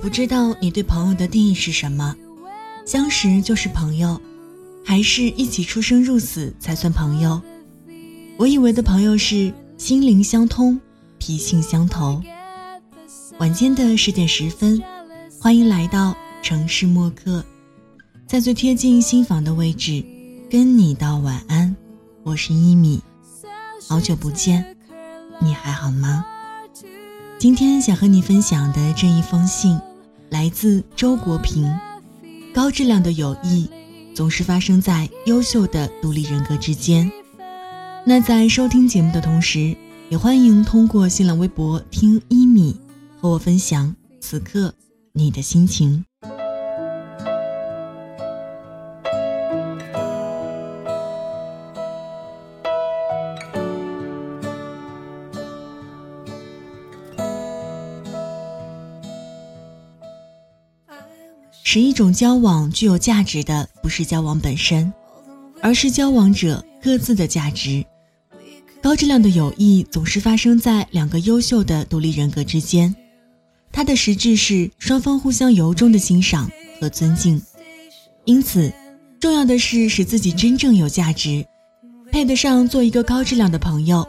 不知道你对朋友的定义是什么？相识就是朋友，还是一起出生入死才算朋友？我以为的朋友是心灵相通、脾性相投。晚间的十点十分，欢迎来到城市默客，在最贴近心房的位置，跟你道晚安。我是一米，好久不见，你还好吗？今天想和你分享的这一封信，来自周国平。高质量的友谊，总是发生在优秀的独立人格之间。那在收听节目的同时，也欢迎通过新浪微博听一米和我分享此刻你的心情。使一种交往具有价值的，不是交往本身，而是交往者各自的价值。高质量的友谊总是发生在两个优秀的独立人格之间，它的实质是双方互相由衷的欣赏和尊敬。因此，重要的是使自己真正有价值，配得上做一个高质量的朋友。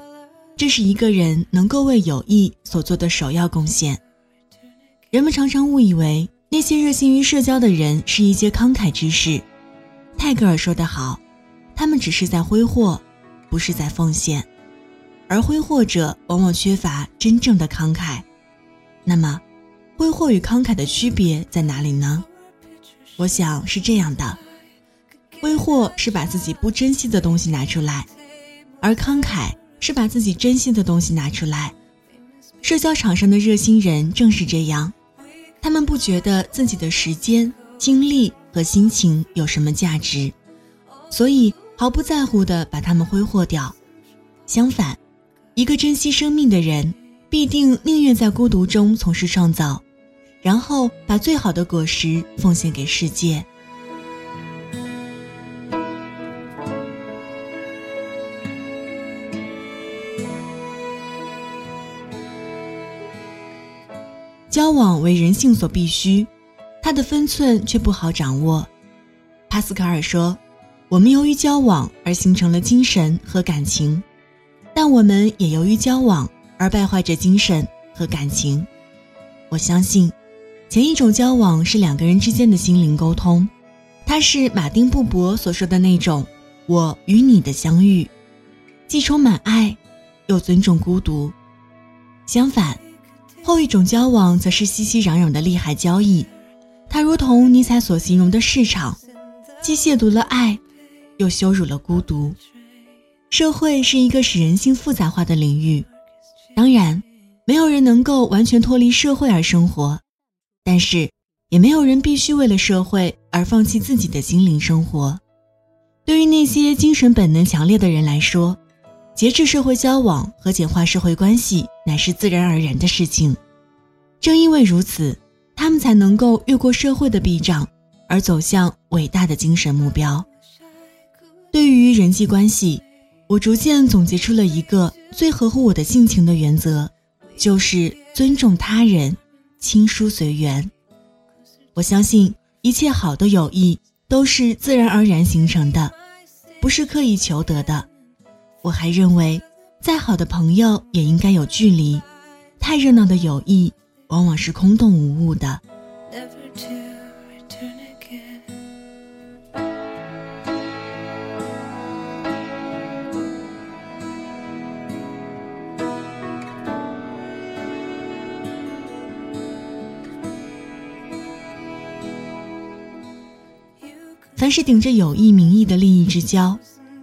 这是一个人能够为友谊所做的首要贡献。人们常常误以为。那些热心于社交的人是一些慷慨之士，泰戈尔说得好，他们只是在挥霍，不是在奉献，而挥霍者往往缺乏真正的慷慨。那么，挥霍与慷慨的区别在哪里呢？我想是这样的：挥霍是把自己不珍惜的东西拿出来，而慷慨是把自己珍惜的东西拿出来。社交场上的热心人正是这样。他们不觉得自己的时间、精力和心情有什么价值，所以毫不在乎地把它们挥霍掉。相反，一个珍惜生命的人，必定宁愿在孤独中从事创造，然后把最好的果实奉献给世界。交往为人性所必须，他的分寸却不好掌握。帕斯卡尔说：“我们由于交往而形成了精神和感情，但我们也由于交往而败坏着精神和感情。”我相信，前一种交往是两个人之间的心灵沟通，它是马丁布伯所说的那种“我与你的相遇”，既充满爱，又尊重孤独。相反。后一种交往则是熙熙攘攘的利害交易，它如同尼采所形容的市场，既亵渎了爱，又羞辱了孤独。社会是一个使人性复杂化的领域，当然，没有人能够完全脱离社会而生活，但是，也没有人必须为了社会而放弃自己的心灵生活。对于那些精神本能强烈的人来说，节制社会交往和简化社会关系乃是自然而然的事情。正因为如此，他们才能够越过社会的壁障，而走向伟大的精神目标。对于人际关系，我逐渐总结出了一个最合乎我的性情的原则，就是尊重他人，亲疏随缘。我相信一切好的友谊都是自然而然形成的，不是刻意求得的。我还认为，再好的朋友也应该有距离。太热闹的友谊，往往是空洞无物的。凡是顶着友谊名义的利益之交。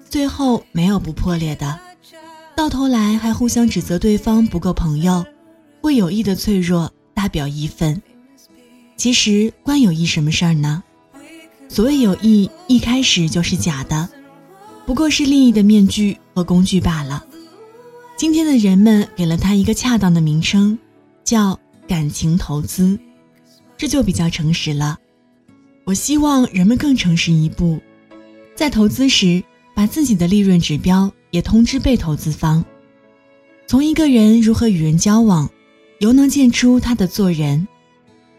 最后没有不破裂的，到头来还互相指责对方不够朋友，为友谊的脆弱大表一份。其实关友谊什么事儿呢？所谓友谊一开始就是假的，不过是利益的面具和工具罢了。今天的人们给了他一个恰当的名称，叫感情投资，这就比较诚实了。我希望人们更诚实一步，在投资时。把自己的利润指标也通知被投资方。从一个人如何与人交往，犹能见出他的做人。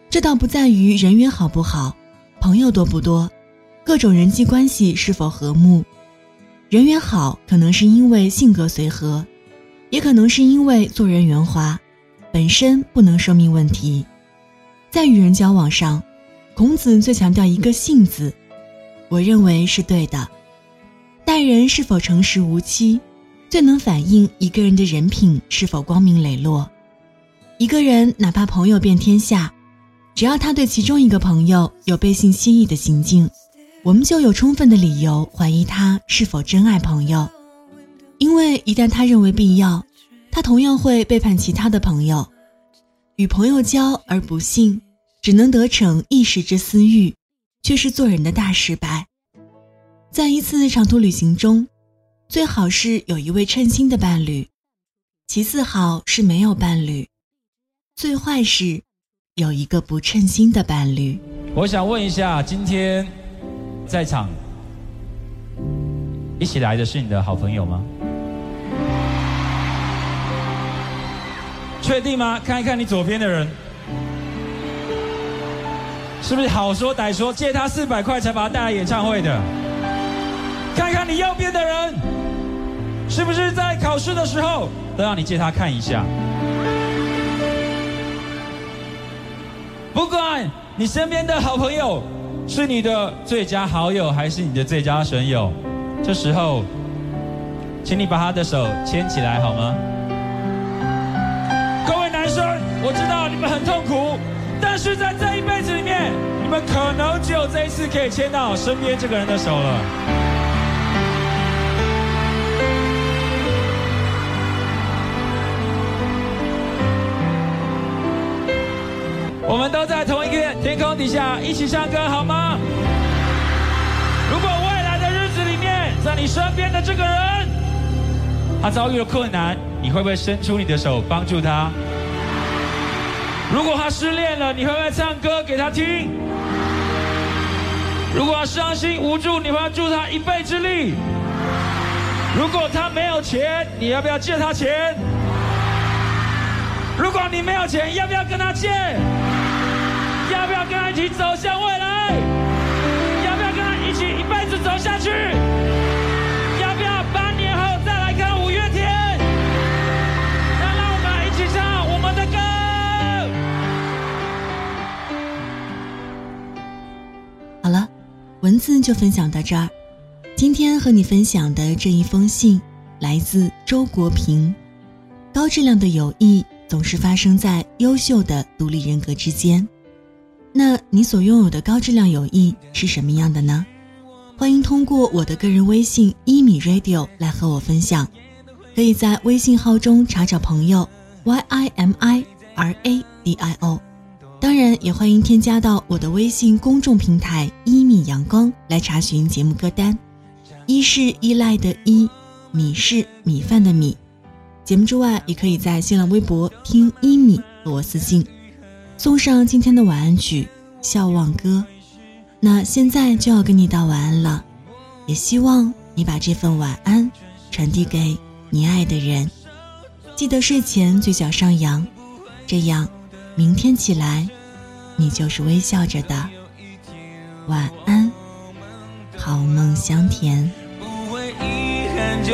这倒不在于人缘好不好，朋友多不多，各种人际关系是否和睦。人缘好，可能是因为性格随和，也可能是因为做人圆滑，本身不能说明问题。在与人交往上，孔子最强调一个“信”字，我认为是对的。待人是否诚实无欺，最能反映一个人的人品是否光明磊落。一个人哪怕朋友遍天下，只要他对其中一个朋友有背信弃义的行径，我们就有充分的理由怀疑他是否真爱朋友。因为一旦他认为必要，他同样会背叛其他的朋友。与朋友交而不信，只能得逞一时之私欲，却是做人的大失败。在一次长途旅行中，最好是有一位称心的伴侣；其次好是没有伴侣；最坏是有一个不称心的伴侣。我想问一下，今天在场一起来的是你的好朋友吗？确定吗？看一看你左边的人，是不是好说歹说借他四百块才把他带来演唱会的？看看你右边的人，是不是在考试的时候都让你借他看一下？不管你身边的好朋友是你的最佳好友还是你的最佳损友，这时候，请你把他的手牵起来好吗？各位男生，我知道你们很痛苦，但是在这一辈子里面，你们可能只有这一次可以牵到身边这个人的手了。我们都在同一个天空底下一起唱歌，好吗？如果未来的日子里面，在你身边的这个人，他遭遇了困难，你会不会伸出你的手帮助他？如果他失恋了，你会不会唱歌给他听？如果他伤心无助，你会助他一臂之力？如果他没有钱，你要不要借他钱？如果你没有钱，要不要跟他借？要不要跟他一起走向未来？要不要跟他一起一辈子走下去？要不要八年后再来看五月天？那让我们一起唱我们的歌。好了，文字就分享到这儿。今天和你分享的这一封信来自周国平。高质量的友谊总是发生在优秀的独立人格之间。那你所拥有的高质量友谊是什么样的呢？欢迎通过我的个人微信一米 radio 来和我分享，可以在微信号中查找朋友 y i m i r a d i o，当然也欢迎添加到我的微信公众平台一米阳光来查询节目歌单。一是依赖的依，米是米饭的米。节目之外，也可以在新浪微博听一米和我私信。送上今天的晚安曲《笑忘歌》，那现在就要跟你道晚安了，也希望你把这份晚安传递给你爱的人。记得睡前嘴角上扬，这样明天起来你就是微笑着的。晚安，好梦香甜。不会遗憾就